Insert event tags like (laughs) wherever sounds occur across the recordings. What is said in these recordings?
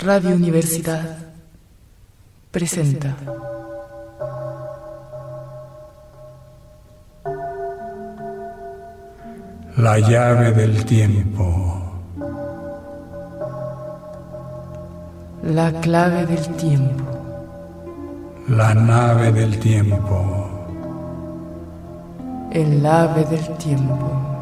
Radio Universidad presenta. La llave del tiempo. La clave del tiempo. La nave del tiempo. El ave del tiempo.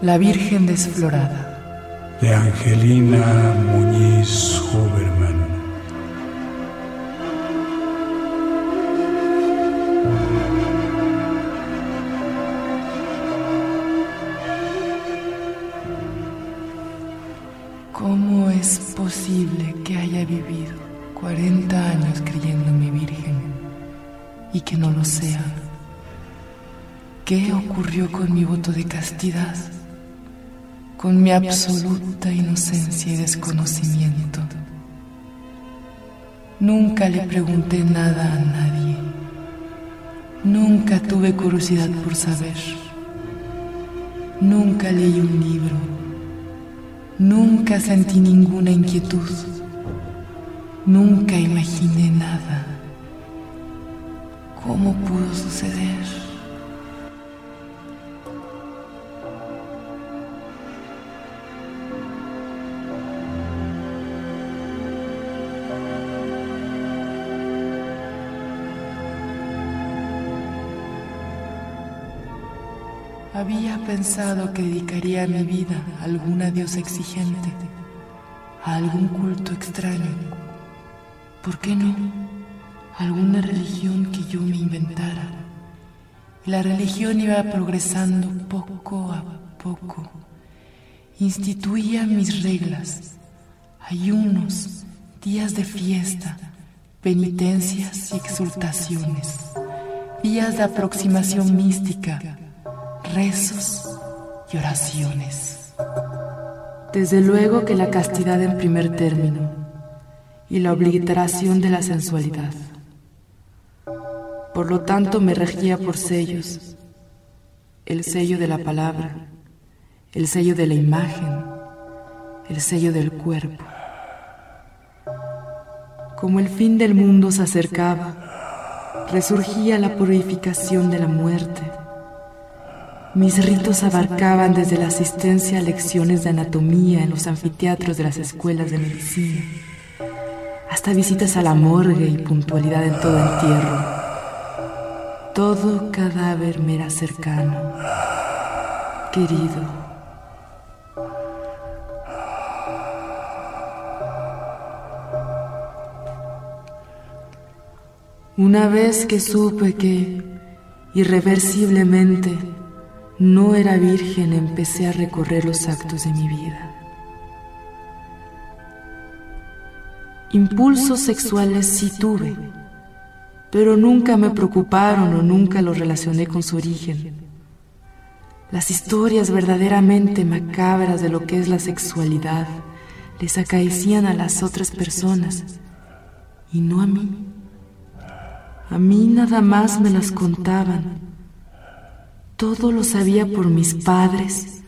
La Virgen desflorada. De Angelina Muñiz Huberman. ¿Cómo es posible que haya vivido 40 años creyéndome virgen y que no lo sea? ¿Qué ocurrió con mi voto de castidad? Con mi absoluta inocencia y desconocimiento. Nunca le pregunté nada a nadie. Nunca tuve curiosidad por saber. Nunca leí un libro. Nunca sentí ninguna inquietud. Nunca imaginé nada. ¿Cómo pudo suceder? Había pensado que dedicaría mi vida a alguna diosa exigente, a algún culto extraño. ¿Por qué no? Alguna religión que yo me inventara. La religión iba progresando poco a poco. Instituía mis reglas, ayunos, días de fiesta, penitencias y exultaciones, días de aproximación mística rezos y oraciones. Desde luego que la castidad en primer término y la obliteración de la sensualidad. Por lo tanto me regía por sellos, el sello de la palabra, el sello de la imagen, el sello del cuerpo. Como el fin del mundo se acercaba, resurgía la purificación de la muerte mis ritos abarcaban desde la asistencia a lecciones de anatomía en los anfiteatros de las escuelas de medicina, hasta visitas a la morgue y puntualidad en todo entierro. Todo cadáver me era cercano, querido. Una vez que supe que, irreversiblemente, no era virgen, empecé a recorrer los actos de mi vida. Impulsos sexuales sí tuve, pero nunca me preocuparon o nunca los relacioné con su origen. Las historias verdaderamente macabras de lo que es la sexualidad les acaecían a las otras personas y no a mí. A mí nada más me las contaban todo lo sabía por mis padres,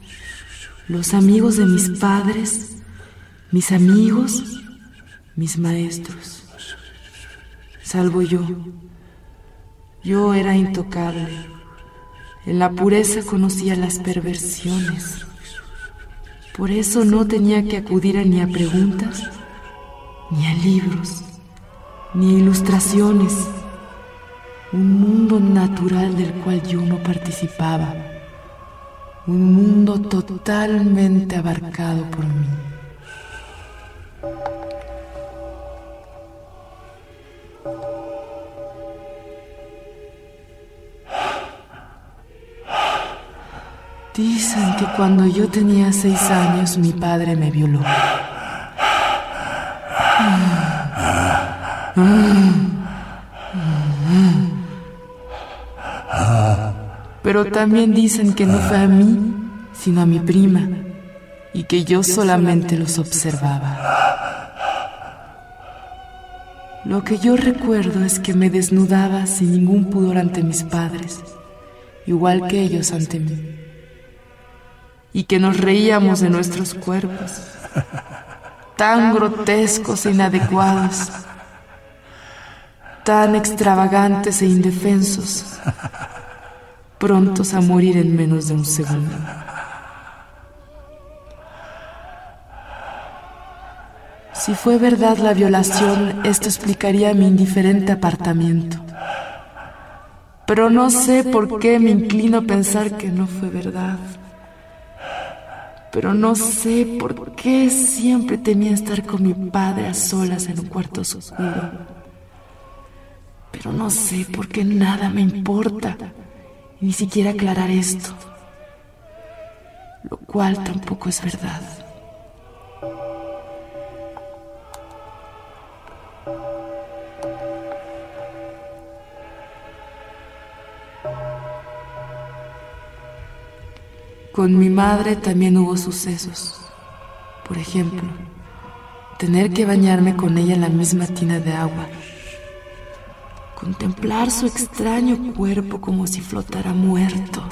los amigos de mis padres, mis amigos, mis maestros. Salvo yo. Yo era intocable. En la pureza conocía las perversiones. Por eso no tenía que acudir a ni a preguntas, ni a libros, ni a ilustraciones un mundo natural del cual yo no participaba, un mundo totalmente abarcado por mí. Dicen que cuando yo tenía seis años mi padre me violó. Pero también dicen que no fue a mí, sino a mi prima, y que yo solamente los observaba. Lo que yo recuerdo es que me desnudaba sin ningún pudor ante mis padres, igual que ellos ante mí. y que nos reíamos de nuestros cuerpos, tan grotescos e inadecuados, tan extravagantes e indefensos, prontos a morir en menos de un segundo. Si fue verdad la violación, esto explicaría mi indiferente apartamiento. Pero no sé por qué me inclino a pensar que no fue verdad. Pero no sé por qué siempre temía estar con mi padre a solas en un cuarto oscuro. Pero no sé por qué nada me importa, ni siquiera aclarar esto, lo cual tampoco es verdad. Con mi madre también hubo sucesos. Por ejemplo, tener que bañarme con ella en la misma tina de agua. Contemplar su extraño cuerpo como si flotara muerto.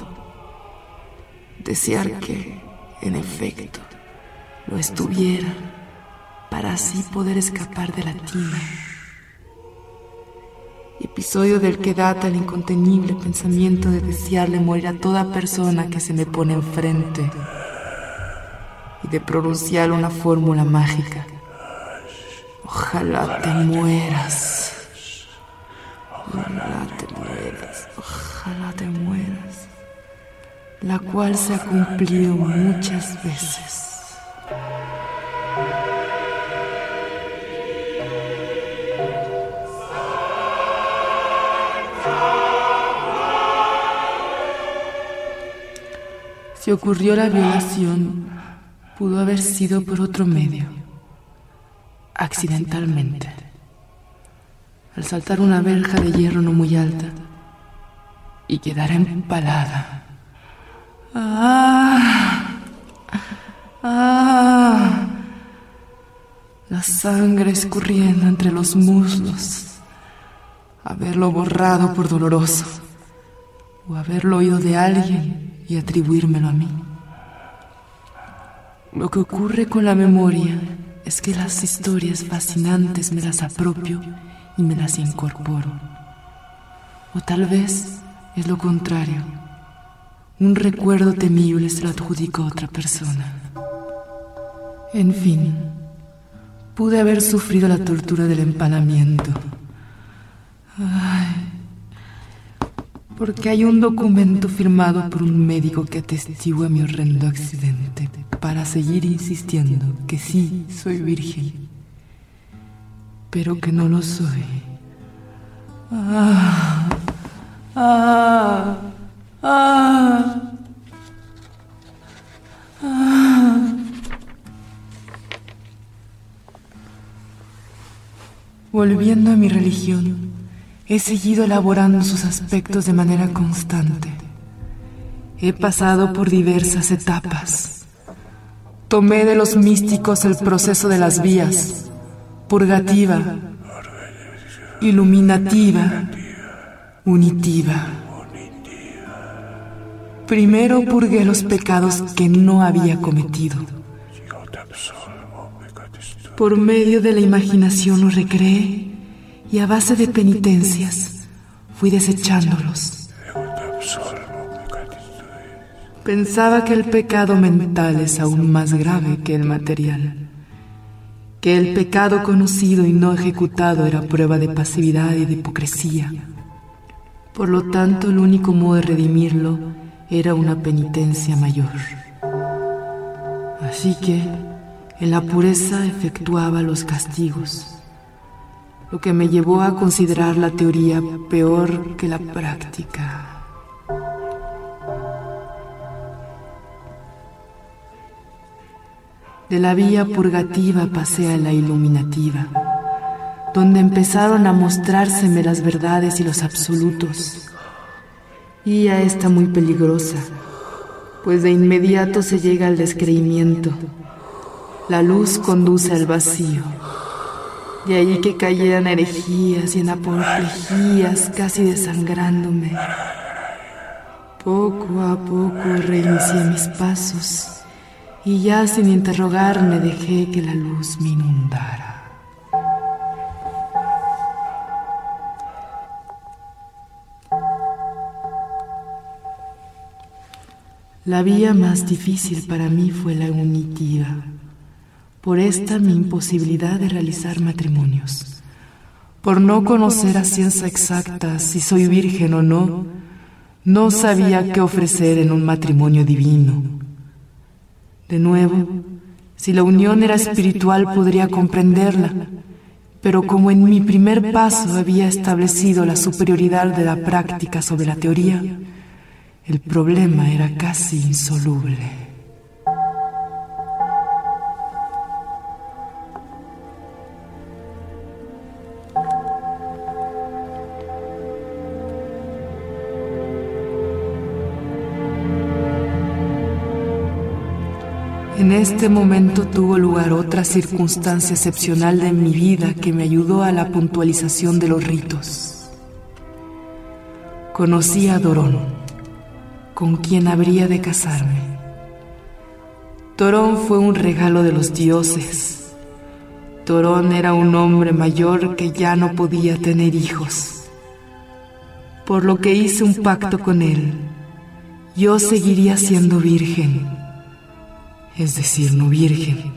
Desear que, en efecto, lo estuviera para así poder escapar de la tina episodio del que data el incontenible pensamiento de desearle morir a toda persona que se me pone enfrente y de pronunciar una fórmula mágica. Ojalá te mueras. La cual se ha cumplido muchas veces. Si ocurrió la violación, pudo haber sido por otro medio, accidentalmente, al saltar una verja de hierro no muy alta y quedar empalada. ¡Ah! ¡Ah! La sangre escurriendo entre los muslos. Haberlo borrado por doloroso. O haberlo oído de alguien y atribuírmelo a mí. Lo que ocurre con la memoria es que las historias fascinantes me las apropio y me las incorporo. O tal vez es lo contrario. Un recuerdo temible se lo adjudico a otra persona. En fin, pude haber sufrido la tortura del empalamiento. Ay, porque hay un documento firmado por un médico que atestigua mi horrendo accidente para seguir insistiendo que sí soy virgen, pero que no lo soy. Ah, ah, ah. Volviendo a mi religión, He seguido elaborando sus aspectos de manera constante. He pasado por diversas etapas. Tomé de los místicos el proceso de las vías, purgativa, iluminativa, unitiva. Primero purgué los pecados que no había cometido. Por medio de la imaginación los recreé y a base de penitencias fui desechándolos. Pensaba que el pecado mental es aún más grave que el material, que el pecado conocido y no ejecutado era prueba de pasividad y de hipocresía. Por lo tanto, el único modo de redimirlo era una penitencia mayor. Así que en la pureza efectuaba los castigos lo que me llevó a considerar la teoría peor que la práctica. De la vía purgativa pasé a la iluminativa, donde empezaron a mostrárseme las verdades y los absolutos. Y a esta muy peligrosa, pues de inmediato se llega al descreimiento. La luz conduce al vacío. De allí que cayeran herejías y en apoplejías, casi desangrándome. Poco a poco reinicié mis pasos y ya sin interrogarme dejé que la luz me inundara. La vía más difícil para mí fue la unitiva. Por esta mi imposibilidad de realizar matrimonios. Por no conocer a ciencia exacta si soy virgen o no, no sabía qué ofrecer en un matrimonio divino. De nuevo, si la unión era espiritual podría comprenderla, pero como en mi primer paso había establecido la superioridad de la práctica sobre la teoría, el problema era casi insoluble. En este momento tuvo lugar otra circunstancia excepcional de mi vida que me ayudó a la puntualización de los ritos. Conocí a Dorón con quien habría de casarme. Torón fue un regalo de los dioses. Torón era un hombre mayor que ya no podía tener hijos. Por lo que hice un pacto con él. Yo seguiría siendo virgen, es decir, no virgen.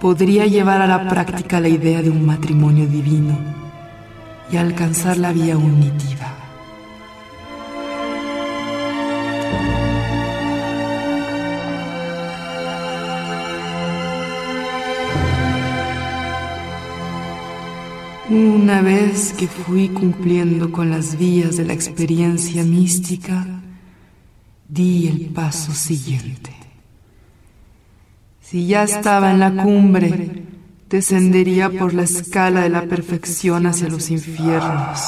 Podría llevar a la práctica la idea de un matrimonio divino y alcanzar la vía unitiva. Una vez que fui cumpliendo con las vías de la experiencia mística, di el paso siguiente. Si ya estaba en la cumbre, descendería por la escala de la perfección hacia los infiernos.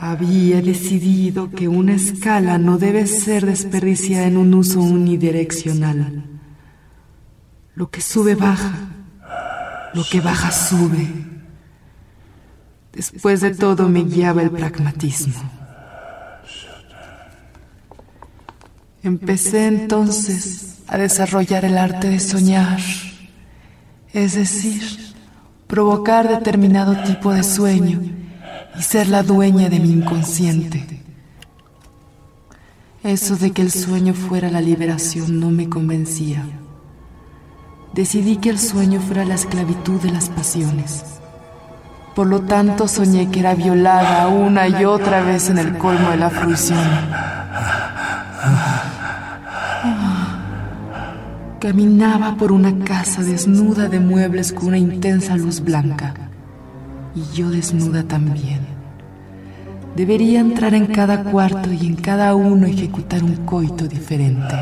Había decidido que una escala no debe ser desperdiciada en un uso unidireccional. Lo que sube baja lo que baja sube. Después de todo me guiaba el pragmatismo. Empecé entonces a desarrollar el arte de soñar, es decir, provocar determinado tipo de sueño y ser la dueña de mi inconsciente. Eso de que el sueño fuera la liberación no me convencía decidí que el sueño fuera la esclavitud de las pasiones. Por lo tanto, soñé que era violada una y otra vez en el colmo de la fruición. Caminaba por una casa desnuda de muebles con una intensa luz blanca. Y yo desnuda también. Debería entrar en cada cuarto y en cada uno ejecutar un coito diferente.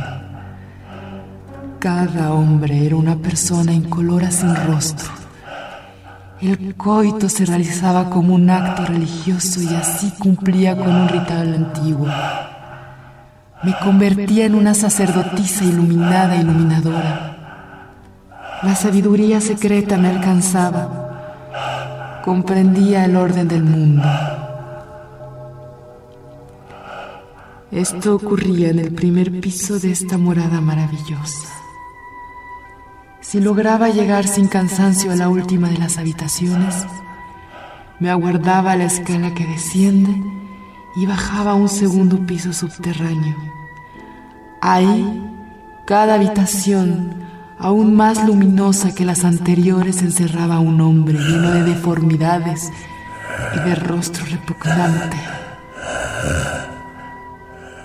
Cada hombre era una persona incolora sin rostro. El coito se realizaba como un acto religioso y así cumplía con un ritual antiguo. Me convertía en una sacerdotisa iluminada iluminadora. La sabiduría secreta me alcanzaba. Comprendía el orden del mundo. Esto ocurría en el primer piso de esta morada maravillosa. Si lograba llegar sin cansancio a la última de las habitaciones, me aguardaba la escala que desciende y bajaba a un segundo piso subterráneo. Ahí, cada habitación, aún más luminosa que las anteriores, encerraba a un hombre lleno de deformidades y de rostro repugnante.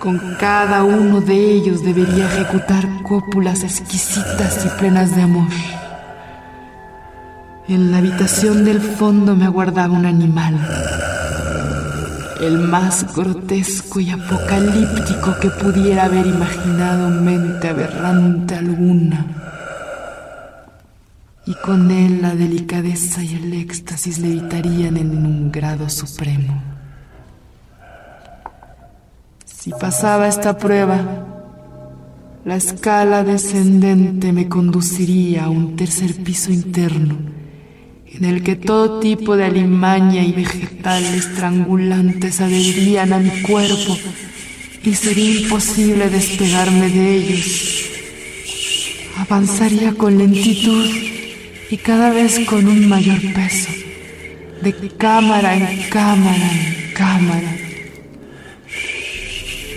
Con cada uno de ellos debería ejecutar cópulas exquisitas y plenas de amor. En la habitación del fondo me aguardaba un animal, el más grotesco y apocalíptico que pudiera haber imaginado mente aberrante alguna. Y con él la delicadeza y el éxtasis levitarían en un grado supremo. Si pasaba esta prueba, la escala descendente me conduciría a un tercer piso interno, en el que todo tipo de alimaña y vegetales estrangulantes adherían a mi cuerpo y sería imposible despegarme de ellos. Avanzaría con lentitud y cada vez con un mayor peso, de cámara en cámara en cámara.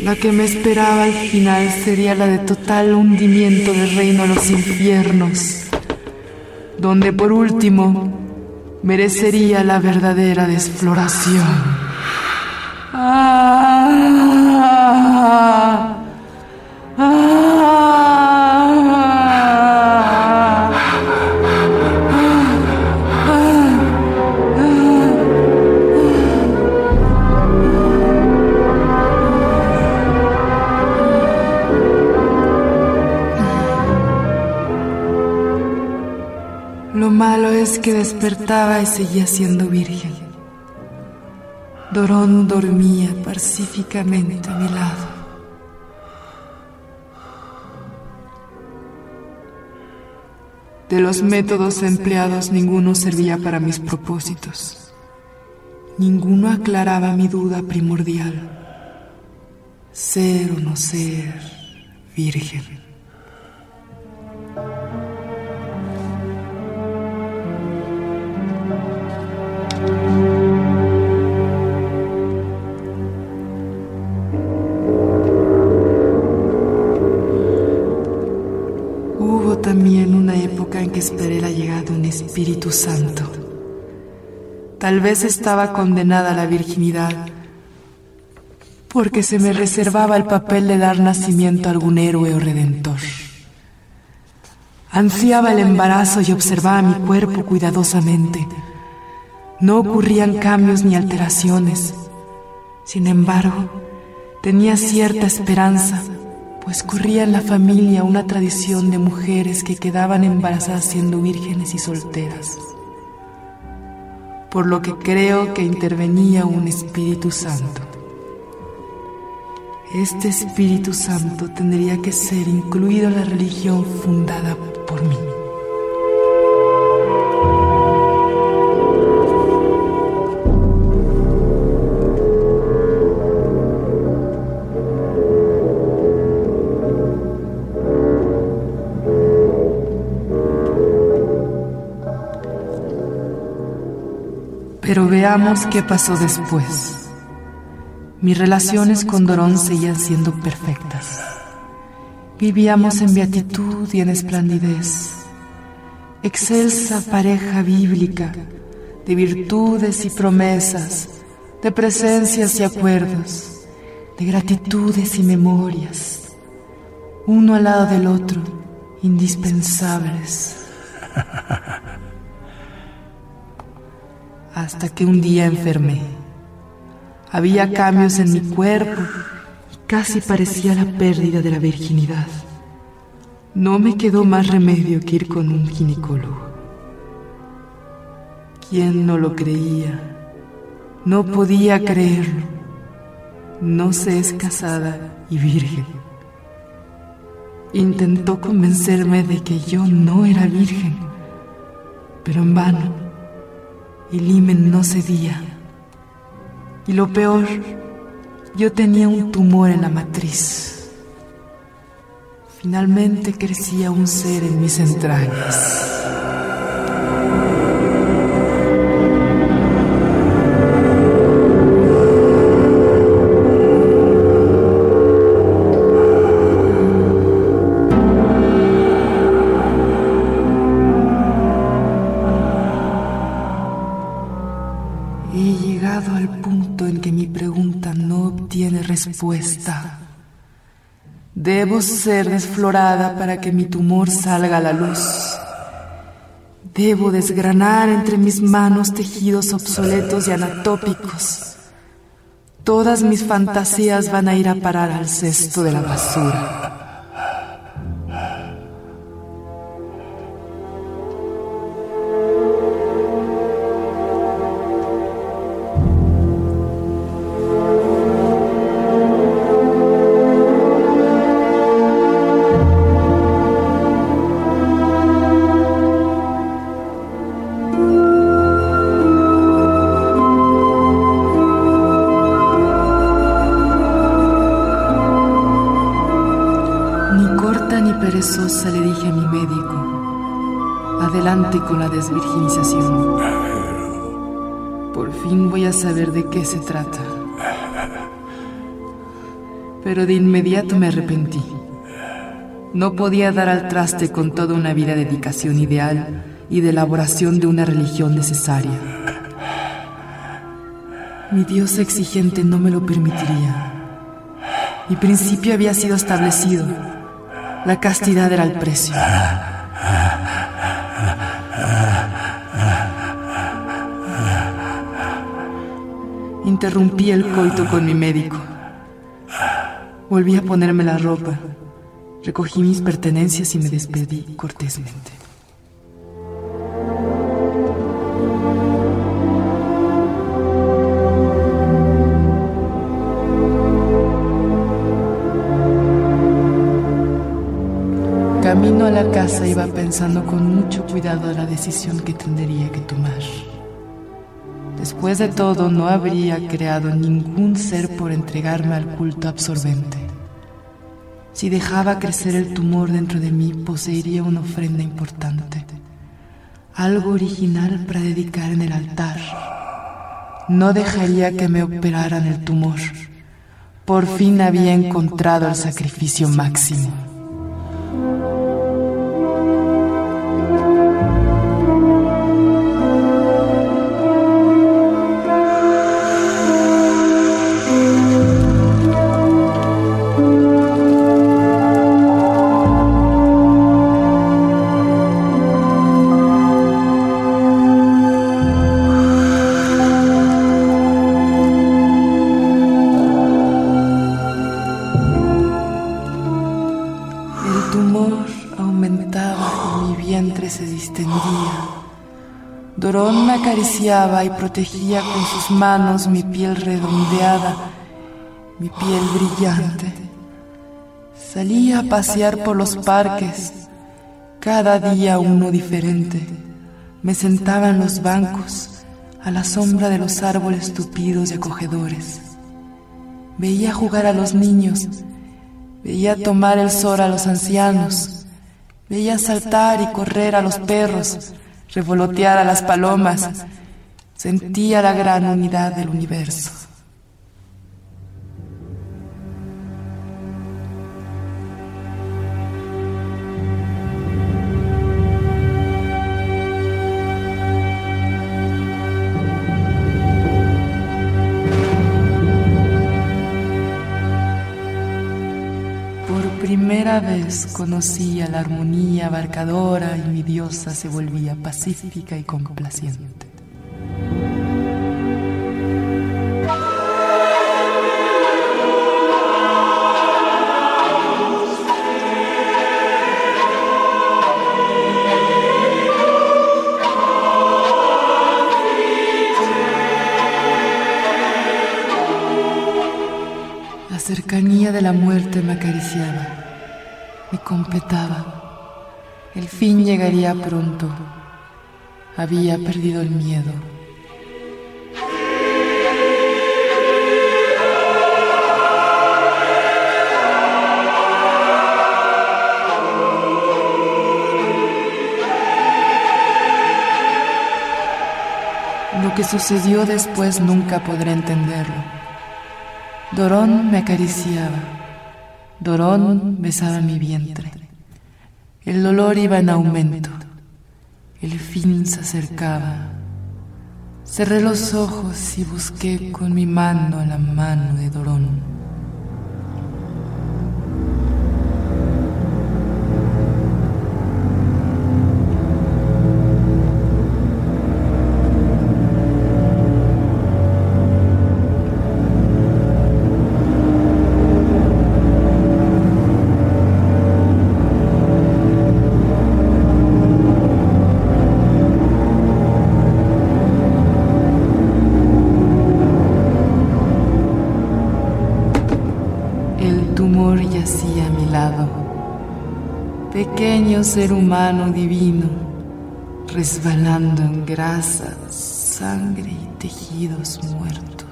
La que me esperaba al final sería la de total hundimiento del reino de los infiernos, donde por último merecería la verdadera desfloración. Ah, que despertaba y seguía siendo virgen. Dorón dormía pacíficamente a mi lado. De los métodos empleados ninguno servía para mis propósitos. Ninguno aclaraba mi duda primordial. Ser o no ser virgen. Esperé la llegada de un Espíritu Santo. Tal vez estaba condenada a la virginidad porque se me reservaba el papel de dar nacimiento a algún héroe o redentor. Ansiaba el embarazo y observaba mi cuerpo cuidadosamente. No ocurrían cambios ni alteraciones. Sin embargo, tenía cierta esperanza pues corría en la familia una tradición de mujeres que quedaban embarazadas siendo vírgenes y solteras, por lo que creo que intervenía un Espíritu Santo. Este Espíritu Santo tendría que ser incluido en la religión fundada por mí. Pero veamos qué pasó después. Mis relaciones con Dorón seguían siendo perfectas. Vivíamos en beatitud y en esplendidez. Excelsa pareja bíblica de virtudes y promesas, de presencias y acuerdos, de gratitudes y memorias, uno al lado del otro, indispensables. (laughs) hasta que un día enfermé. Había cambios en mi cuerpo y casi parecía la pérdida de la virginidad. No me quedó más remedio que ir con un ginecólogo. ¿Quién no lo creía? No podía creerlo. No se es casada y virgen. Intentó convencerme de que yo no era virgen, pero en vano. El himen no cedía. Y lo peor, yo tenía un tumor en la matriz. Finalmente crecía un ser en mis entrañas. Debo ser desflorada para que mi tumor salga a la luz. Debo desgranar entre mis manos tejidos obsoletos y anatópicos. Todas mis fantasías van a ir a parar al cesto de la basura. Desvirginización. Por fin voy a saber de qué se trata. Pero de inmediato me arrepentí. No podía dar al traste con toda una vida de dedicación ideal y de elaboración de una religión necesaria. Mi Dios exigente no me lo permitiría. Mi principio había sido establecido. La castidad era el precio. Interrumpí el coito con mi médico. Volví a ponerme la ropa. Recogí mis pertenencias y me despedí cortésmente. Camino a la casa iba pensando con mucho cuidado la decisión que tendría que tomar. Después de todo, no habría creado ningún ser por entregarme al culto absorbente. Si dejaba crecer el tumor dentro de mí, poseería una ofrenda importante, algo original para dedicar en el altar. No dejaría que me operaran el tumor. Por fin había encontrado el sacrificio máximo. Y protegía con sus manos mi piel redondeada, mi piel brillante. Salía a pasear por los parques, cada día uno diferente. Me sentaba en los bancos, a la sombra de los árboles tupidos y acogedores. Veía jugar a los niños, veía tomar el sol a los ancianos, veía saltar y correr a los perros, revolotear a las palomas, Sentía la gran unidad del universo. Vez conocía la armonía abarcadora y mi diosa se volvía pacífica y complaciente. de la muerte me acariciaba, me completaba. El fin llegaría pronto. Había perdido el miedo. Lo que sucedió después nunca podré entenderlo. Dorón me acariciaba, Dorón besaba mi vientre. El dolor iba en aumento, el fin se acercaba. Cerré los ojos y busqué con mi mano la mano de Dorón. amor yacía a mi lado. Pequeño ser humano divino, resbalando en grasas, sangre y tejidos muertos.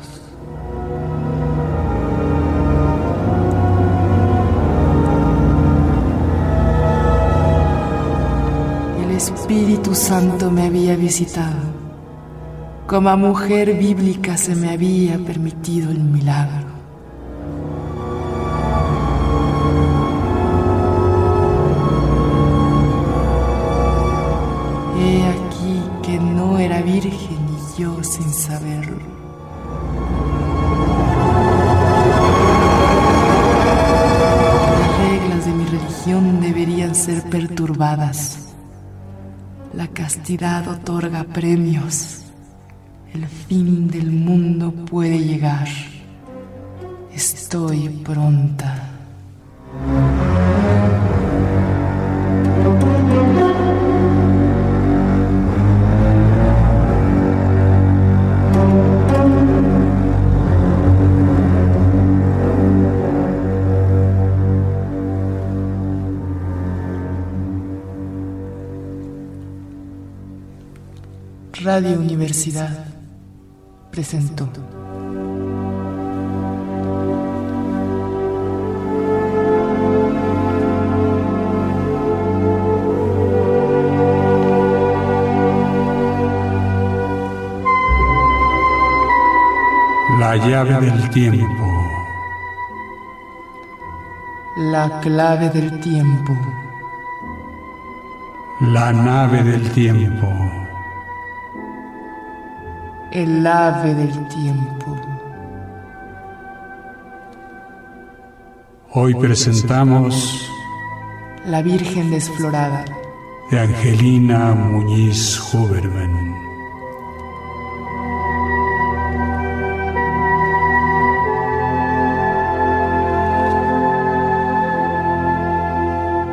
El Espíritu Santo me había visitado. Como mujer bíblica se me había permitido el milagro. Yo sin saberlo. Las reglas de mi religión deberían ser perturbadas. La castidad otorga premios. El fin del mundo puede llegar. Estoy pronta. Radio Universidad presentó. La llave del tiempo. La clave del tiempo. La nave del tiempo. El ave del tiempo. Hoy presentamos La Virgen desflorada. de Angelina Muñiz Huberman.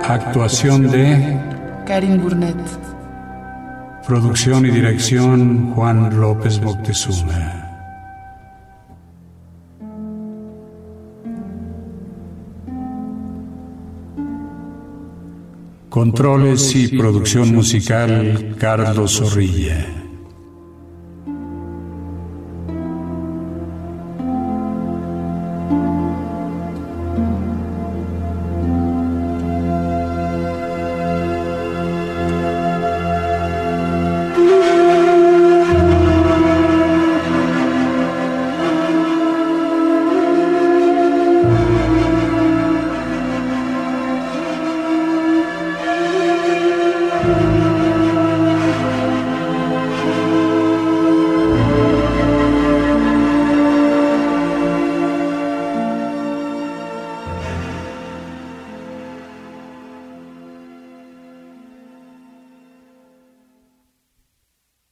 Actuación de Karin Burnett. Producción y dirección Juan López Moctezuma. Controles y producción musical Carlos Zorrilla.